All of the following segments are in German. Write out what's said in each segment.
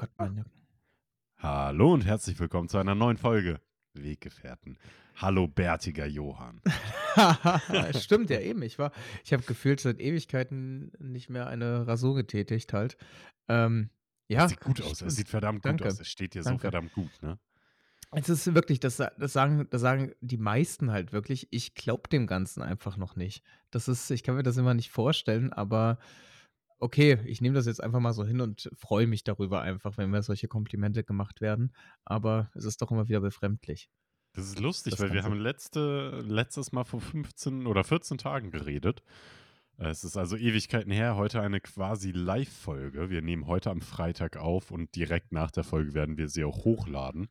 Gott, meine. Hallo und herzlich willkommen zu einer neuen Folge Weggefährten. Hallo, bärtiger Johann. Stimmt ja eben. Ich war, ich habe gefühlt seit Ewigkeiten nicht mehr eine Rasur getätigt halt. Ähm, ja. Es sieht gut aus. Es sieht verdammt Danke. gut aus. Es steht dir so verdammt gut, ne? Es ist wirklich, das, das, sagen, das sagen die meisten halt wirklich. Ich glaube dem Ganzen einfach noch nicht. Das ist, ich kann mir das immer nicht vorstellen, aber okay, ich nehme das jetzt einfach mal so hin und freue mich darüber einfach, wenn mir solche Komplimente gemacht werden. Aber es ist doch immer wieder befremdlich. Das ist lustig, Das weil wir haben letzte, letztes Mal vor 15 oder 14 Tagen geredet. Es ist also Ewigkeiten her. Heute eine quasi Live-Folge. Wir nehmen heute am Freitag auf und direkt nach der Folge werden wir sie auch hochladen.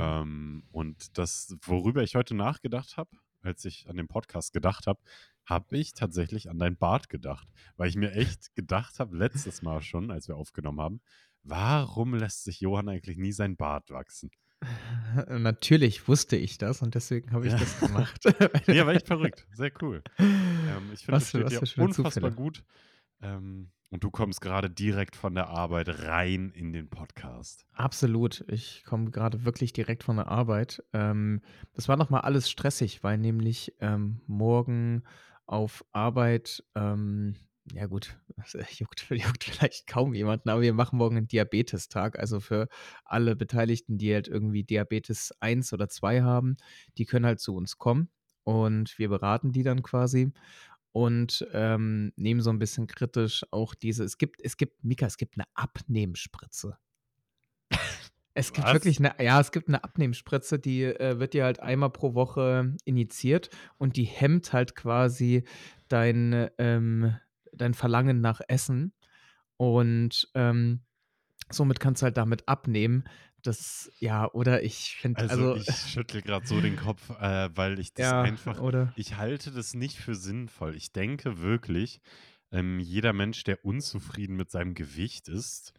Ähm, und das, worüber ich heute nachgedacht habe, als ich an den Podcast gedacht habe, habe ich tatsächlich an dein Bart gedacht. Weil ich mir echt gedacht habe, letztes Mal schon, als wir aufgenommen haben, warum lässt sich Johann eigentlich nie sein Bart wachsen? Natürlich wusste ich das und deswegen habe ich Ja. das gemacht. Nee, aber echt verrückt. Sehr cool. Ähm, ich finde, das steht dir unfassbar Zufälle. gut. Ähm, und du kommst gerade direkt von der Arbeit rein in den Podcast. Absolut. Ich komme gerade wirklich direkt von der Arbeit. Ähm, das war nochmal alles stressig, weil nämlich ähm, morgen auf Arbeit, ähm, ja gut, das juckt, juckt vielleicht kaum jemanden, aber wir machen morgen einen Diabetestag. Also für alle Beteiligten, die halt irgendwie Diabetes 1 oder 2 haben, die können halt zu uns kommen und wir beraten die dann quasi und ähm, nehmen so ein bisschen kritisch auch diese, es gibt, es gibt, Mika, es gibt eine Abnehmspritze. Es gibt Was? wirklich eine, ja, es gibt eine Abnehmspritze, die äh, wird dir halt einmal pro Woche injiziert und die hemmt halt quasi dein, ähm, dein Verlangen nach Essen. Und ähm, somit kannst du halt damit abnehmen. Das, ja, oder ich finde, Also, also, ich schüttel gerade so den Kopf, äh, weil ich das ja, einfach oder? Ich halte das nicht für sinnvoll. Ich denke wirklich, ähm, jeder Mensch, der unzufrieden mit seinem Gewicht ist,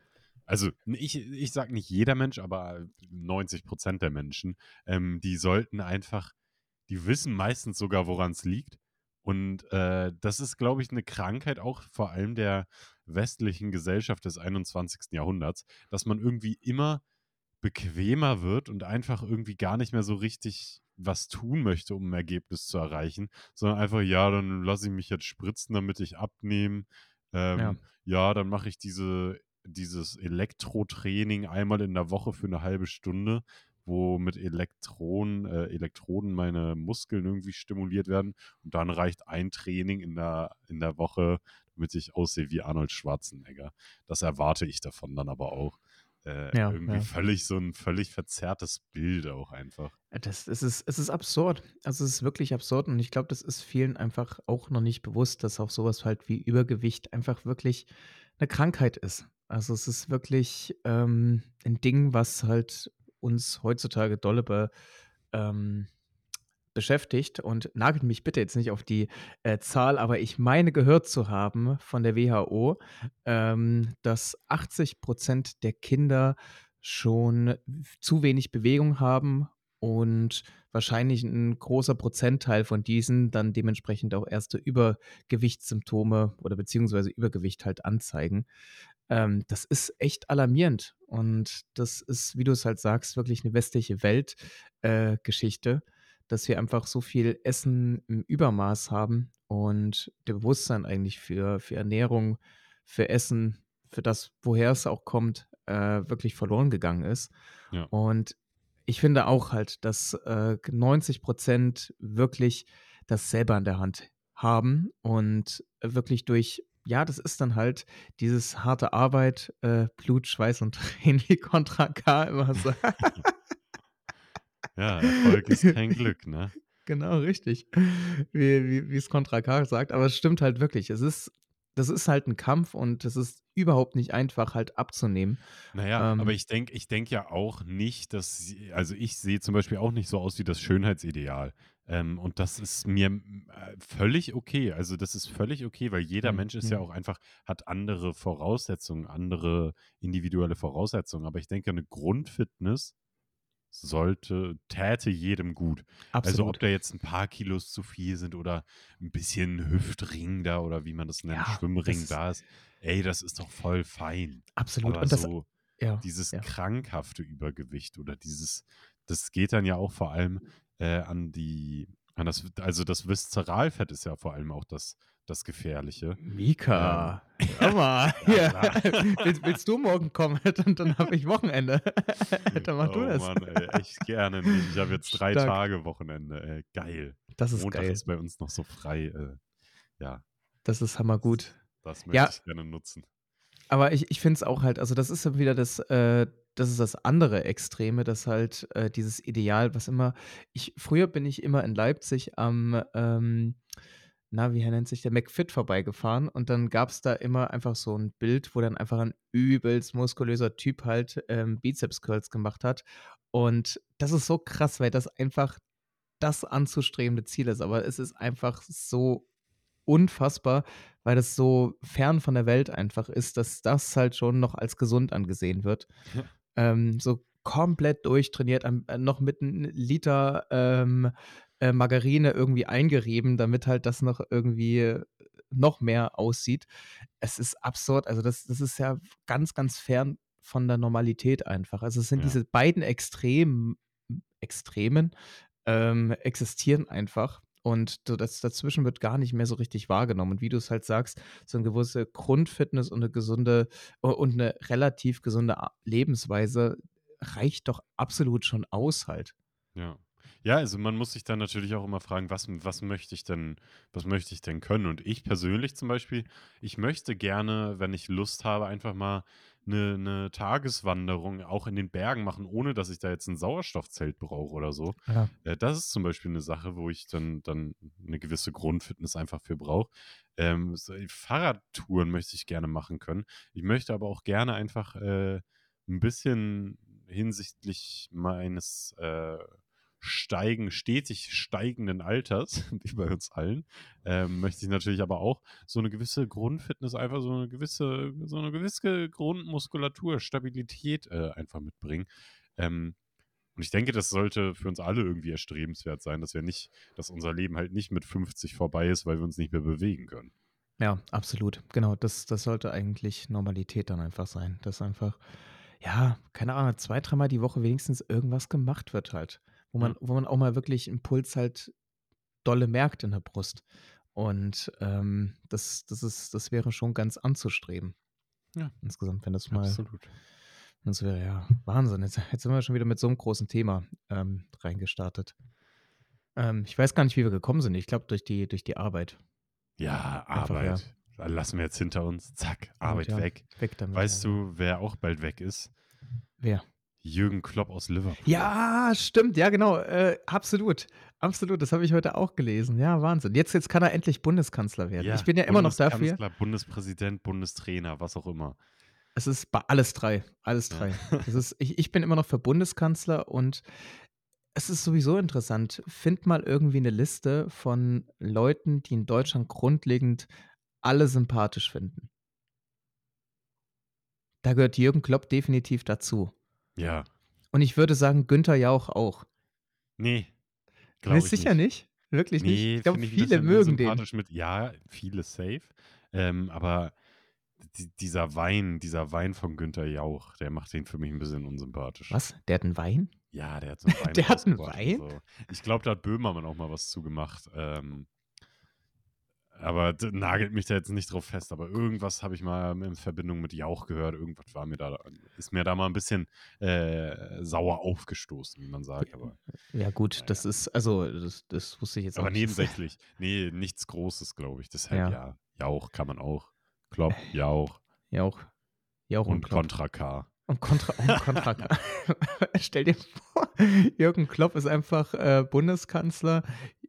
also ich, ich sage nicht jeder Mensch, aber 90 Prozent der Menschen, ähm, die sollten einfach, die wissen meistens sogar, woran es liegt. Und äh, das ist, glaube ich, eine Krankheit auch vor allem der westlichen Gesellschaft des 21. Jahrhunderts, dass man irgendwie immer bequemer wird und einfach irgendwie gar nicht mehr so richtig was tun möchte, um ein Ergebnis zu erreichen, sondern einfach, ja, dann lasse ich mich jetzt spritzen, damit ich abnehme. Ähm, Ja. ja. dann mache ich diese, dieses Elektrotraining einmal in der Woche für eine halbe Stunde, wo mit Elektronen, äh, Elektroden meine Muskeln irgendwie stimuliert werden. Und dann reicht ein Training in der, in der Woche, damit ich aussehe wie Arnold Schwarzenegger. Das erwarte ich davon dann aber auch. Äh, Ja, irgendwie ja. völlig so ein völlig verzerrtes Bild auch einfach. Ja, Das, es, ist, es ist absurd. Also es ist wirklich absurd und ich glaube, das ist vielen einfach auch noch nicht bewusst, dass auch sowas halt wie Übergewicht einfach wirklich eine Krankheit ist. Also es ist wirklich ähm, ein Ding, was halt uns heutzutage dolle be, ähm, beschäftigt und nagelt mich bitte jetzt nicht auf die äh, Zahl, aber ich meine gehört zu haben von der WHO, ähm, dass 80 Prozent der Kinder schon zu wenig Bewegung haben und wahrscheinlich ein großer Prozentteil von diesen dann dementsprechend auch erste Übergewichtssymptome oder beziehungsweise Übergewicht halt anzeigen. Ähm, das ist echt alarmierend und das ist, wie du es halt sagst, wirklich eine westliche Weltgeschichte, äh, dass wir einfach so viel Essen im Übermaß haben und der Bewusstsein eigentlich für, für Ernährung, für Essen, für das, woher es auch kommt, äh, wirklich verloren gegangen ist. Ja. Und ich finde auch halt, dass äh, 90 Prozent wirklich das selber an der Hand haben und wirklich durch, ja, das ist dann halt dieses harte Arbeit, äh, Blut, Schweiß und Tränen, wie Contra K immer sagt. Ja, Erfolg ist kein Glück, ne? Genau, richtig. Wie, wie, wie es Contra K sagt. Aber es stimmt halt wirklich. Es ist, das ist halt ein Kampf und es ist überhaupt nicht einfach, halt abzunehmen. Naja, Ähm, aber ich denke ich denk ja auch nicht, dass, sie- also ich sehe zum Beispiel auch nicht so aus wie das Schönheitsideal. Ähm, und das ist mir äh, völlig okay. Also das ist völlig okay, weil jeder Mhm, Mensch ist ja mhm. auch einfach, hat andere Voraussetzungen, andere individuelle Voraussetzungen. Aber ich denke, eine Grundfitness sollte, täte jedem gut. Also Absolut. ob da jetzt ein paar Kilos zu viel sind oder ein bisschen Hüftring da oder wie man das nennt, Ja, Schwimmring das da ist, ey, das ist doch voll fein. Absolut. Aber Und das, so, Ja, dieses ja. krankhafte Übergewicht oder dieses, das geht dann ja auch vor allem äh, an die, an das, also das Viszeralfett ist ja vor allem auch das, das Gefährliche. Ähm, Mika, hör mal. ja, Ja. Willst, willst du morgen kommen? Dann, dann habe ich Wochenende. Dann mach du oh das. Mann, ey, echt gerne nicht. Ich habe jetzt drei Stark. Tage Wochenende. Ey, geil. Das ist Montag geil. ist bei uns noch so frei. Äh, ja, Das ist hammergut. das möchte Ja. ich gerne nutzen. Aber ich, ich finde es auch halt, also das ist ja wieder das, äh, das ist das andere Extreme, das halt äh, dieses Ideal, was immer, ich, früher bin ich immer in Leipzig am, ähm, na, wie nennt sich der, McFit vorbeigefahren und dann gab es da immer einfach so ein Bild, wo dann einfach ein übelst muskulöser Typ halt ähm, Bizeps-Curls gemacht hat. Und das ist so krass, weil das einfach das anzustrebende Ziel ist, aber es ist einfach so unfassbar, weil das so fern von der Welt einfach ist, dass das halt schon noch als gesund angesehen wird. Ja. Ähm, so komplett durchtrainiert, äh, noch mit einem Liter ähm, äh, Margarine irgendwie eingerieben, damit halt das noch irgendwie äh, noch mehr aussieht. Es ist absurd. Also das, das ist ja ganz, ganz fern von der Normalität einfach. Also es sind Ja. diese beiden Extremen, Extremen ähm, existieren einfach. Und das dazwischen wird gar nicht mehr so richtig wahrgenommen. Und wie du es halt sagst, so eine gewisse Grundfitness und eine gesunde und eine relativ gesunde Lebensweise reicht doch absolut schon aus halt. Ja. Ja, also man muss sich dann natürlich auch immer fragen, was, was möchte ich denn, was möchte ich denn können? Und ich persönlich zum Beispiel, ich möchte gerne, wenn ich Lust habe, einfach mal eine, eine Tageswanderung auch in den Bergen machen, ohne dass ich da jetzt ein Sauerstoffzelt brauche oder so. Ja. Äh, das ist zum Beispiel eine Sache, wo ich dann, dann eine gewisse Grundfitness einfach für brauche. Ähm, so, Fahrradtouren möchte ich gerne machen können. Ich möchte aber auch gerne einfach äh, ein bisschen hinsichtlich meines äh, steigen, stetig steigenden Alters, wie bei uns allen, ähm, möchte ich natürlich aber auch so eine gewisse Grundfitness, einfach so eine gewisse, so eine gewisse Grundmuskulatur, Stabilität äh, einfach mitbringen. Ähm, und ich denke, das sollte für uns alle irgendwie erstrebenswert sein, dass wir nicht, dass unser Leben halt nicht mit 50 vorbei ist, weil wir uns nicht mehr bewegen können. Ja, absolut. Genau, das, das sollte eigentlich Normalität dann einfach sein. Dass einfach, ja, keine Ahnung, zwei, dreimal die Woche wenigstens irgendwas gemacht wird halt. Wo man, Ja. wo man auch mal wirklich einen Puls halt dolle merkt in der Brust. Und ähm, das, das ist, das wäre schon ganz anzustreben. Ja. Insgesamt, wenn das mal, Absolut. das wäre ja Wahnsinn. Jetzt, jetzt sind wir schon wieder mit so einem großen Thema ähm, reingestartet. Ähm, ich weiß gar nicht, wie wir gekommen sind. Ich glaube, durch die, durch die Arbeit. Ja, Einfach, ja. Arbeit. Da Lassen wir jetzt hinter uns. Zack, Arbeit ja. weg. Weg damit. Weißt ja. du, wer auch bald weg ist? Wer? Jürgen Klopp aus Liverpool. Ja, stimmt, ja, genau. Äh, absolut. Absolut. Das habe ich heute auch gelesen. Ja, Wahnsinn. Jetzt, jetzt kann er endlich Bundeskanzler werden. ich bin ja immer noch dafür. Bundeskanzler, Bundespräsident, Bundestrainer, was auch immer. Es ist bei alles drei. Alles Ja. drei. Es ist, ich, ich bin immer noch für Bundeskanzler und es ist sowieso interessant. Find mal irgendwie eine Liste von Leuten, die in Deutschland grundlegend alle sympathisch finden. Da gehört Jürgen Klopp definitiv dazu. Ja. Und ich würde sagen, Günther Jauch auch. Nee. Glaube Bist sicher nicht? Wirklich nicht? Nee, Ich glaube, finde ich ein viele mögen den. Mit, ja, viele safe. Ähm, aber die, dieser Wein, dieser Wein von Günther Jauch, der macht den für mich ein bisschen unsympathisch. Was? Der hat einen Wein? Ja, der hat so einen Wein. Der hat einen Wein? So. Ich glaube, da hat Böhmermann auch mal was zugemacht. Ähm, aber nagelt mich da jetzt nicht drauf fest. Aber irgendwas habe ich mal in Verbindung mit Jauch gehört. Irgendwas war mir da, ist mir da mal ein bisschen äh, sauer aufgestoßen, wie man sagt. Aber, Ja, gut, Naja. das ist, also, das, das wusste ich jetzt aber auch nicht. nebensächlich. Nee, nichts Großes, glaube ich. Deshalb Ja. ja. Jauch kann man auch. Klopp, Jauch Jauch. Jauch und, und Klopp. Contra K. Und Kontra. Und Kontra Stell dir vor, Jürgen Klopp ist einfach äh, Bundeskanzler,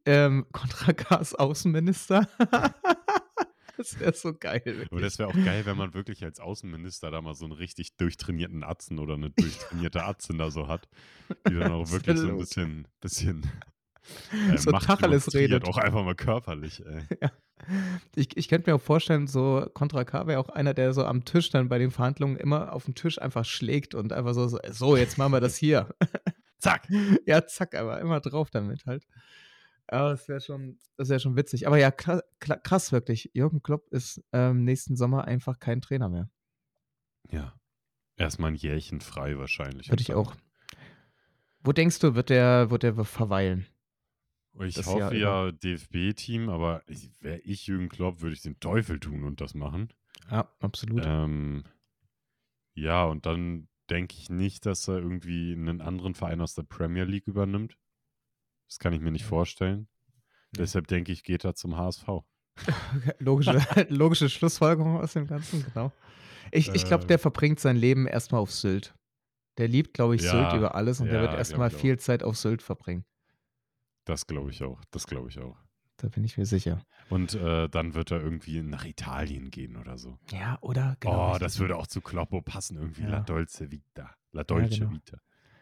ähm, Kontra K ist Außenminister. das wäre so geil. Aber Wirklich. das wäre auch geil, wenn man wirklich als Außenminister da mal so einen richtig durchtrainierten Atzen oder eine durchtrainierte Atzen da so hat, die dann auch wirklich so ein bisschen, bisschen äh, So Tacheles redet. Auch einfach mal körperlich, ey. Ich, ich könnte mir auch vorstellen, so Kontra K wäre auch einer, der so am Tisch dann bei den Verhandlungen immer auf den Tisch einfach schlägt und einfach so, so, so jetzt machen wir das hier. Zack! ja, zack, aber immer drauf damit halt. Aber das wäre schon, das wäre schon witzig. Aber ja, krass, wirklich. Jürgen Klopp ist ähm, nächsten Sommer einfach kein Trainer mehr. Ja. Erstmal ein Jährchen frei wahrscheinlich. Würde ich auch. Wo denkst du, wird der, wird der verweilen? Ich Das hoffe Jahr ja DFB-Team, aber wäre ich Jürgen Klopp, würde ich den Teufel tun und das machen. Ja, absolut. Ähm, ja, und dann denke ich nicht, dass er irgendwie einen anderen Verein aus der Premier League übernimmt. Das kann ich mir nicht Ja. vorstellen. Nee. Deshalb denke ich, geht er zum HSV. Logische, logische Schlussfolgerung aus dem Ganzen, genau. Ich, ich glaube, Äh. der verbringt sein Leben erstmal auf Sylt. Der liebt, glaube ich, Sylt Ja, über alles und der wird ja, erstmal ich auch. viel Zeit auf Sylt verbringen. Das glaube ich auch. Das glaube ich auch. Da bin ich mir sicher. Und äh, dann wird er irgendwie nach Italien gehen oder so. Ja, oder? Genau, oh, das würde auch zu Kloppo passen irgendwie. La Ja. Dolce Vita. La Dolce genau. Vita.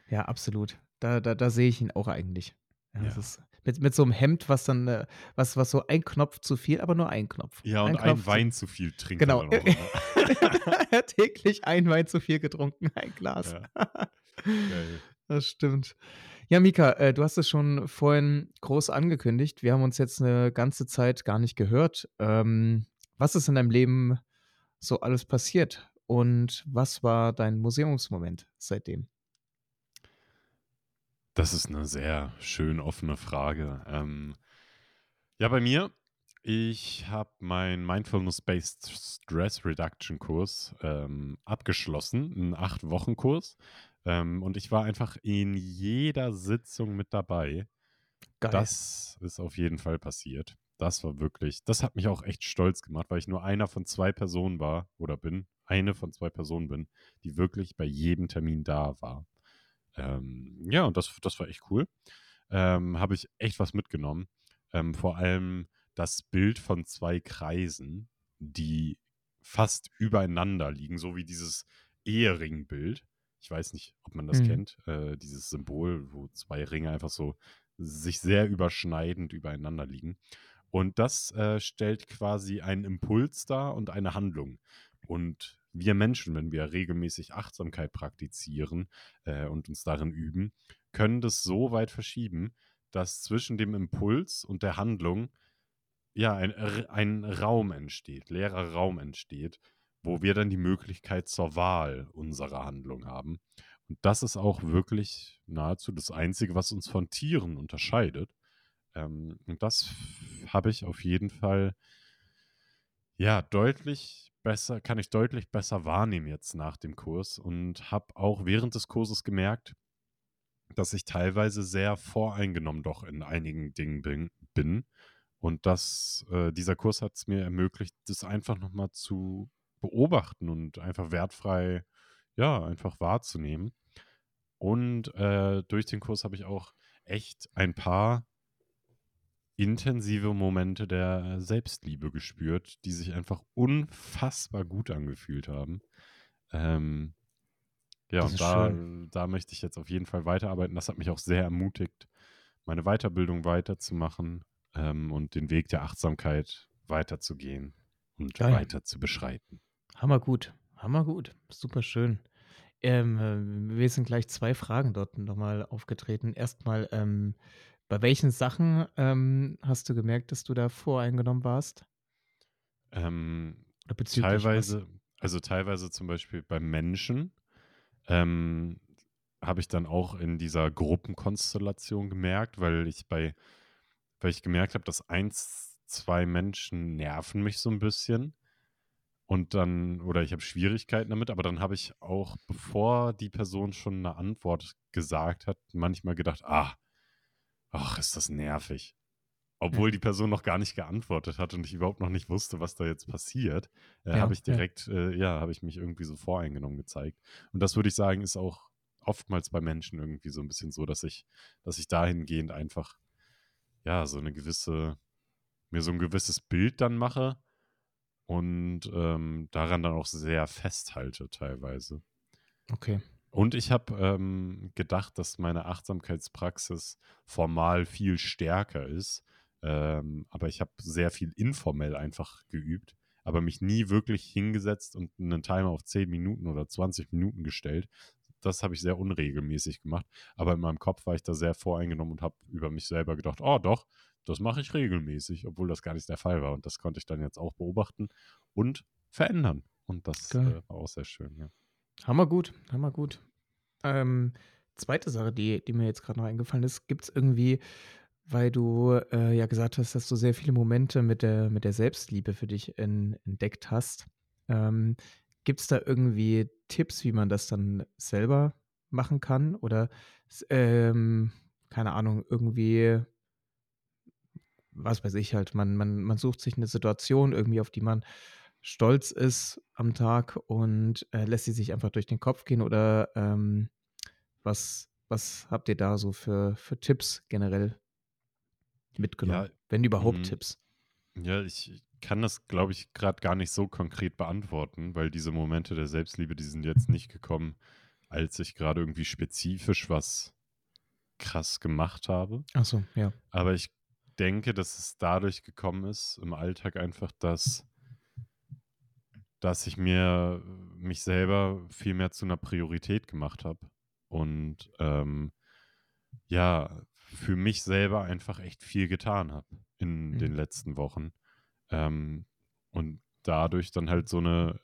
Ja, absolut. Da, da, da sehe ich ihn auch eigentlich. Ja, Ja. Ist mit, mit so einem Hemd, was dann, äh, was, was so ein Knopf zu viel, aber nur ein Knopf. Ja, und ein, Knopf zu- Wein zu viel trinkt Genau. er er hat täglich ein Wein zu viel getrunken, ein Glas. Ja. Das stimmt. Ja, Mika, äh, du hast es schon vorhin groß angekündigt. Wir haben uns jetzt eine ganze Zeit gar nicht gehört. Ähm, was ist in deinem Leben so alles passiert? Und was war dein Museumsmoment seitdem? Das ist eine sehr schön offene Frage. Ähm, ja, bei mir, ich habe meinen Mindfulness-Based Stress Reduction Kurs ähm, abgeschlossen, einen Acht-Wochen-Kurs. Ähm, und ich war einfach in jeder Sitzung mit dabei. Geil. Das ist auf jeden Fall passiert. Das war wirklich, das hat mich auch echt stolz gemacht, weil ich nur einer von zwei Personen war oder bin, eine von zwei Personen bin, die wirklich bei jedem Termin da war. Ähm, ja, und das, das war echt cool. Ähm, Habe ich echt was mitgenommen. Ähm, vor allem das Bild von zwei Kreisen, die fast übereinander liegen, so wie dieses Eheringbild. Ich weiß nicht, ob man das Mhm. kennt, äh, dieses Symbol, wo zwei Ringe einfach so sich sehr überschneidend übereinander liegen. Und das äh, stellt quasi einen Impuls dar und eine Handlung. Und wir Menschen, wenn wir regelmäßig Achtsamkeit praktizieren äh, und uns darin üben, können das so weit verschieben, dass zwischen dem Impuls und der Handlung ja ein, ein Raum entsteht, leerer Raum entsteht, wo wir dann die Möglichkeit zur Wahl unserer Handlung haben. Und das ist auch wirklich nahezu das Einzige, was uns von Tieren unterscheidet. Ähm, und das habe ich auf jeden Fall ja deutlich besser, kann ich deutlich besser wahrnehmen jetzt nach dem Kurs und habe auch während des Kurses gemerkt, dass ich teilweise sehr voreingenommen doch in einigen Dingen bin. bin. Und das, äh, dieser Kurs hat es mir ermöglicht, das einfach nochmal zu beobachten und einfach wertfrei, ja, einfach wahrzunehmen. Und äh, durch den Kurs habe ich auch echt ein paar intensive Momente der Selbstliebe gespürt, die sich einfach unfassbar gut angefühlt haben. Ähm, ja, Das und da, da möchte ich jetzt auf jeden Fall weiterarbeiten. Das hat mich auch sehr ermutigt, meine Weiterbildung weiterzumachen ähm, und den Weg der Achtsamkeit weiterzugehen und Geil. weiter zu beschreiten. Hammer gut. Hammer gut. Super schön. Ähm, äh, mir sind gleich zwei Fragen dort nochmal aufgetreten. Erstmal, ähm, bei welchen Sachen ähm, hast du gemerkt, dass du da voreingenommen warst? Ähm, bezüglich was? teilweise, also teilweise zum Beispiel beim Menschen, ähm, habe ich dann auch in dieser Gruppenkonstellation gemerkt, weil ich bei, weil ich gemerkt habe, dass eins, zwei Menschen nerven mich so ein bisschen. Und dann, oder ich habe Schwierigkeiten damit, aber dann habe ich auch, bevor die Person schon eine Antwort gesagt hat, manchmal gedacht, ah, ach, ist das nervig. Obwohl die Person noch gar nicht geantwortet hat und ich überhaupt noch nicht wusste, was da jetzt passiert, äh, Ja, habe ich ja. direkt, äh, ja, habe ich mich irgendwie so voreingenommen gezeigt. Und das würde ich sagen, ist auch oftmals bei Menschen irgendwie so ein bisschen so, dass ich, dass ich dahingehend einfach, ja, so eine gewisse, mir so ein gewisses Bild dann mache und ähm, daran dann auch sehr festhalte teilweise. Okay. Und ich habe ähm, gedacht, dass meine Achtsamkeitspraxis formal viel stärker ist. Ähm, aber ich habe sehr viel informell einfach geübt, aber mich nie wirklich hingesetzt und einen Timer auf 10 Minuten oder 20 Minuten gestellt. Das habe ich sehr unregelmäßig gemacht. Aber in meinem Kopf war ich da sehr voreingenommen und habe über mich selber gedacht, oh doch, das mache ich regelmäßig, obwohl das gar nicht der Fall war. Und das konnte ich dann jetzt auch beobachten und verändern. Und das äh, war auch sehr schön, ja. Hammer gut, hammer gut. Ähm, 2. Sache, die die mir jetzt grad noch eingefallen ist. Gibt's irgendwie weil du, äh, ja gesagt hast, dass du sehr viele Momente mit der mit der Selbstliebe für dich en entdeckt hast. Ähm, gibt's da irgendwie Tipps, wie man das dann selber machen kann? Oder ähm, keine Ahnung, irgendwie was weiß ich halt, man man man sucht sich 'ne Situation irgendwie, auf die man stolz ist am Tag und, äh, lässt sie sich einfach durch den Kopf gehen oder, ähm, was was habt ihr da so für für Tipps generell mitgenommen? Ja, Wenn überhaupt mhm. Tipps? Ja, ich kann das, glaube ich, grad gar nicht so konkret beantworten, weil diese Momente der Selbstliebe, die sind jetzt nicht gekommen, als ich grade irgendwie spezifisch was krass gemacht habe. Ach so, ja. Aber ich denke, dass es dadurch gekommen ist im Alltag einfach, dass dass ich mir mich selber viel mehr zu 'ner Priorität gemacht habe und, ähm, ja, für mich selber einfach echt viel getan habe in den Mhm. letzten Wochen. Ähm, und dadurch dann halt so 'ne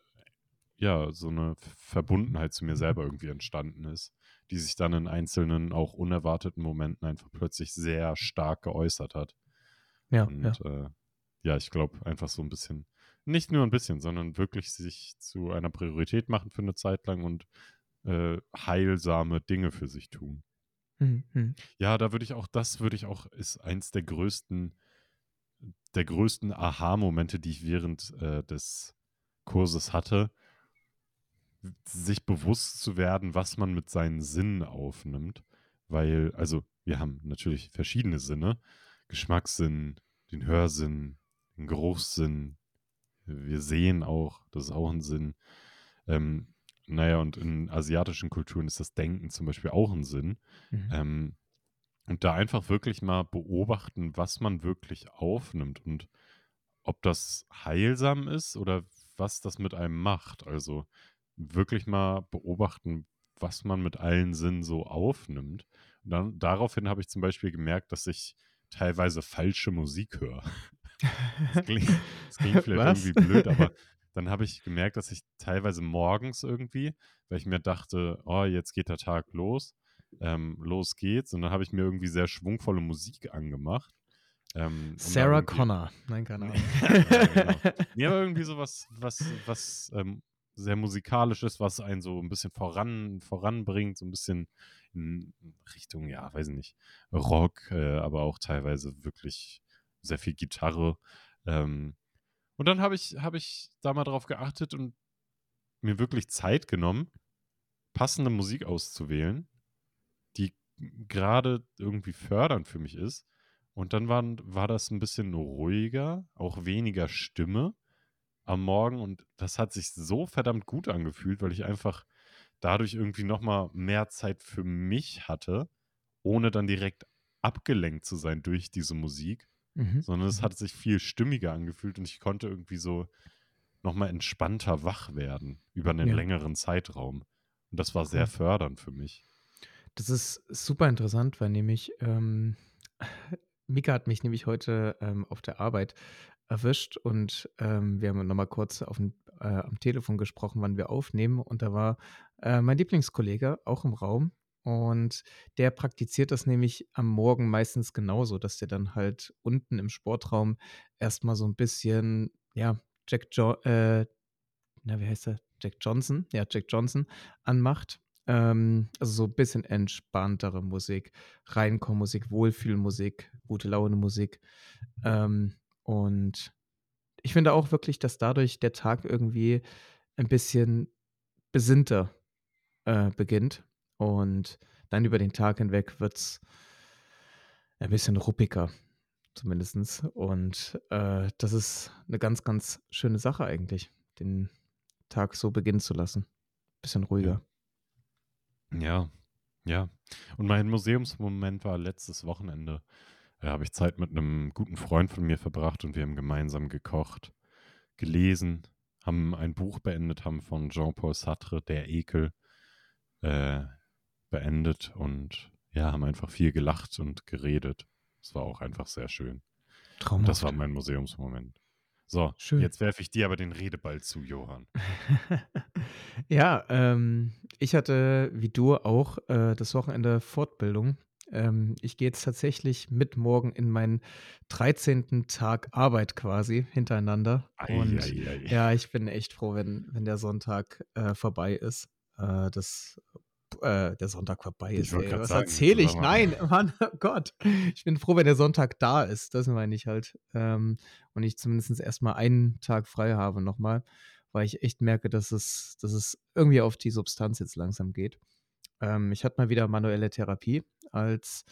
ja, so 'ne V Verbundenheit zu mir selber irgendwie entstanden ist, die sich dann in einzelnen, auch unerwarteten Momenten einfach plötzlich sehr stark geäußert hat. Ja, ja. Und, äh, ja, ich glaube einfach so 'n bisschen nicht nur 'n bisschen, sondern wirklich sich zu einer Priorität machen für 'ne Zeit lang und, äh, heilsame Dinge für sich tun. Mhm, mhm. Ja, da würde ich auch das würde ich auch ist eins der größten der größten Aha-Momente, die ich während, äh, des Kurses hatte sich bewusst zu werden, was man mit seinen Sinnen aufnimmt, weil also, wir haben natürlich verschiedene Sinne, Geschmackssinn, den Hörsinn, den Geruchssinn. Wir sehen auch, das ist auch 'n Sinn. Ähm, na ja, und in asiatischen Kulturen ist das Denken zum Beispiel auch 'n Sinn. Mhm. Ähm, und da einfach wirklich mal beobachten, was man wirklich aufnimmt und ob das heilsam ist oder was das mit einem macht. Also, wirklich mal beobachten, was man mit allen Sinnen so aufnimmt. Und dann daraufhin habe ich zum Beispiel gemerkt, dass ich teilweise falsche Musik höre. Das klingt das klingt vielleicht Was? irgendwie blöd, aber dann habe ich gemerkt, dass ich teilweise morgens irgendwie, weil ich mir dachte: „Oh, jetzt geht der Tag los, ähm, los geht's.“ Und dann habe ich mir irgendwie sehr schwungvolle Musik angemacht, ähm, um Sarah Connor. Nein, keine Ahnung. Ja, genau. Ne, aber irgendwie so was was was, ähm, sehr Musikalisches, was einen so 'n bisschen voran voranbringt, so 'n bisschen in Richtung, ja, weiß ich nicht, Rock, äh, aber auch teilweise wirklich sehr viel Gitarre. Ähm, und dann habe ich habe ich da mal drauf geachtet und mir wirklich Zeit genommen, passende Musik auszuwählen, die grade irgendwie fördernd für mich ist. Und dann waren war das 'n bisschen ruhiger, auch weniger Stimme am Morgen und das hat sich so verdammt gut angefühlt, weil ich einfach dadurch irgendwie noch mal mehr Zeit für mich hatte, ohne dann direkt abgelenkt zu sein durch diese Musik, Mhm, sondern es hat sich viel stimmiger angefühlt und ich konnte irgendwie so noch mal entspannter wach werden über 'nen Ja. längeren Zeitraum. Und das war sehr fördernd für mich. Das ist super interessant, weil nämlich, ähm, Mika hat mich nämlich heute, ähm, auf der Arbeit erwischt und, ähm, wir haben noch mal kurz aufm äh, am Telefon gesprochen, wann wir aufnehmen. Und da war, äh, mein Lieblingskollege auch im Raum und der praktiziert das nämlich am Morgen meistens genauso, dass der dann halt unten im Sportraum erst mal so 'n bisschen, ja, Jack Jo äh, na, wie heißt der? Jack Johnson? Ja, Jack Johnson anmacht. Ähm, also, so bisschen entspanntere Musik, Reinkommmusik, Wohlfühlmusik, Gute-Laune-Musik. Ähm, und ich finde auch wirklich, dass dadurch der Tag irgendwie ein bisschen besinnter, äh, beginnt und dann über den Tag hinweg wird's ein bisschen ruppiger zumindestens. Und, äh, das ist 'ne ganz, ganz schöne Sache eigentlich, den Tag so beginnen zu lassen. Bisschen Ja. ruhiger. Ja, ja. Und mein Museumsmoment war letztes Wochenende. Da habe ich Zeit mit 'nem guten Freund von mir verbracht und wir haben gemeinsam gekocht, gelesen, haben ein Buch beendet, haben von Jean-Paul Sartre „Der Ekel“, äh, beendet und, ja, haben einfach viel gelacht und geredet. Es war auch einfach sehr schön. Und das war Traumhaft. mein Museumsmoment. So, Schön. jetzt werfe ich dir aber den Redeball zu, Johann. Ja, ähm, ich hatte wie du auch, äh, das Wochenende Fortbildung. Ähm, ich gehe jetzt tatsächlich mit morgen in meinen 13. Tag Arbeit quasi hintereinander. Ei, Und ei, ei. ja, ich bin echt froh, wenn wenn der Sonntag, äh, vorbei ist. Äh, das äh, der Sonntag vorbei ist, ey. Was erzähle ich? Nein, Mann, oh Gott. Ich bin froh, wenn der Sonntag da ist. Das meine ich halt. Ähm, und ich zumindest erst mal einen Tag frei habe noch mal, weil ich echt merke, dass es dass es irgendwie auf die Substanz jetzt langsam geht. Ähm, ich hatte mal wieder manuelle Therapie als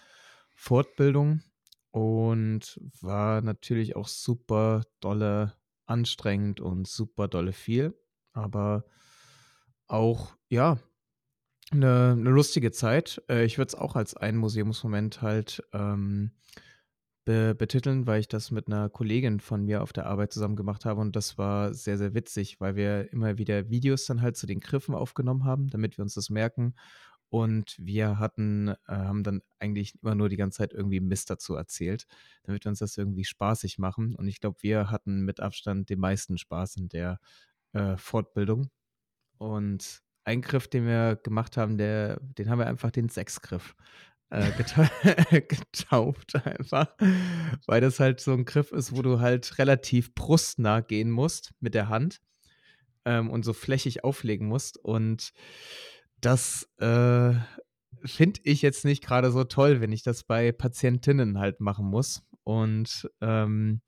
Fortbildung und war natürlich auch super dolle anstrengend und super dolle viel, aber auch, ja, 'ne 'ne lustige Zeit. Äh, ich würde es auch als einen Museumsmoment halt, ähm, be betiteln, weil ich das mit 'ner Kollegin von mir auf der Arbeit zusammen gemacht habe und das war sehr, sehr witzig, weil wir immer wieder Videos dann halt zu den Griffen aufgenommen haben, damit wir uns das merken. Und wir hatten äh, haben dann eigentlich immer nur die ganze Zeit irgendwie Mist dazu erzählt, damit wir uns das irgendwie spaßig machen. Und ich glaube, wir hatten mit Abstand den meisten Spaß in der, äh, Fortbildung. Und ein Griff, den wir gemacht haben, der den haben wir einfach den Sexgriff, äh, geta getauft einfach, weil das halt so 'n Griff ist, wo du halt relativ brustnah gehen musst mit der Hand, ähm, und so flächig auflegen musst. Und das, äh, finde ich jetzt nicht grade so toll, wenn ich das bei Patientinnen halt machen muss. Und, ähm,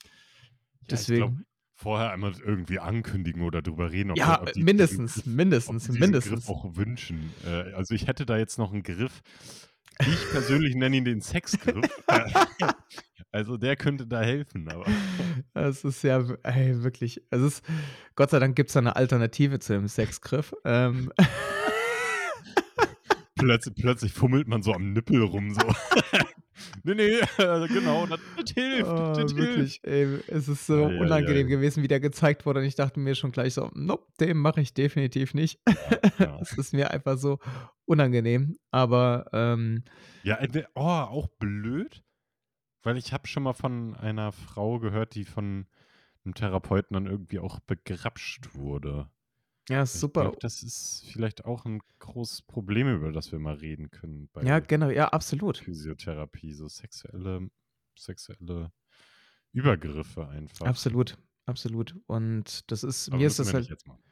Ja, deswegen vorher einmal irgendwie ankündigen oder drüber reden, ob Ja, äh, die mindestens, ob mindestens, die diesen Griff mindestens. auch wünschen. Äh, also, ich hätte da jetzt noch 'n Griff. Ich persönlich nenne ihn den Sexgriff. Also, der könnte da helfen, aber Es ist ja ey, wirklich es ist Gott sei Dank gibt's da 'ne Alternative zu dem Sexgriff. Ähm. Plötz plötzlich fummelt man so am Nippel rum, so. Ne, ne, äh, genau, das das hilft, Oh, das hilft. wirklich, ey. Es ist so ei, unangenehm ei. gewesen, wie der gezeigt wurde und ich dachte mir schon gleich so: „Nope, den mache ich definitiv nicht.“ Ja, ja. Es ist mir einfach so unangenehm, aber, ähm Ja, äh, oh, auch blöd, weil ich habe schon mal von einer Frau gehört, die von 'nem Therapeuten dann irgendwie auch begrapscht wurde. Ja, Ich super. glaube, das ist vielleicht auch 'n großes Problem, über das wir mal reden können Ja, genau, ja, absolut. Physiotherapie, so sexuelle sexuelle Übergriffe einfach. Absolut, absolut. Und das ist Aber mir ist das halt jetzt machen.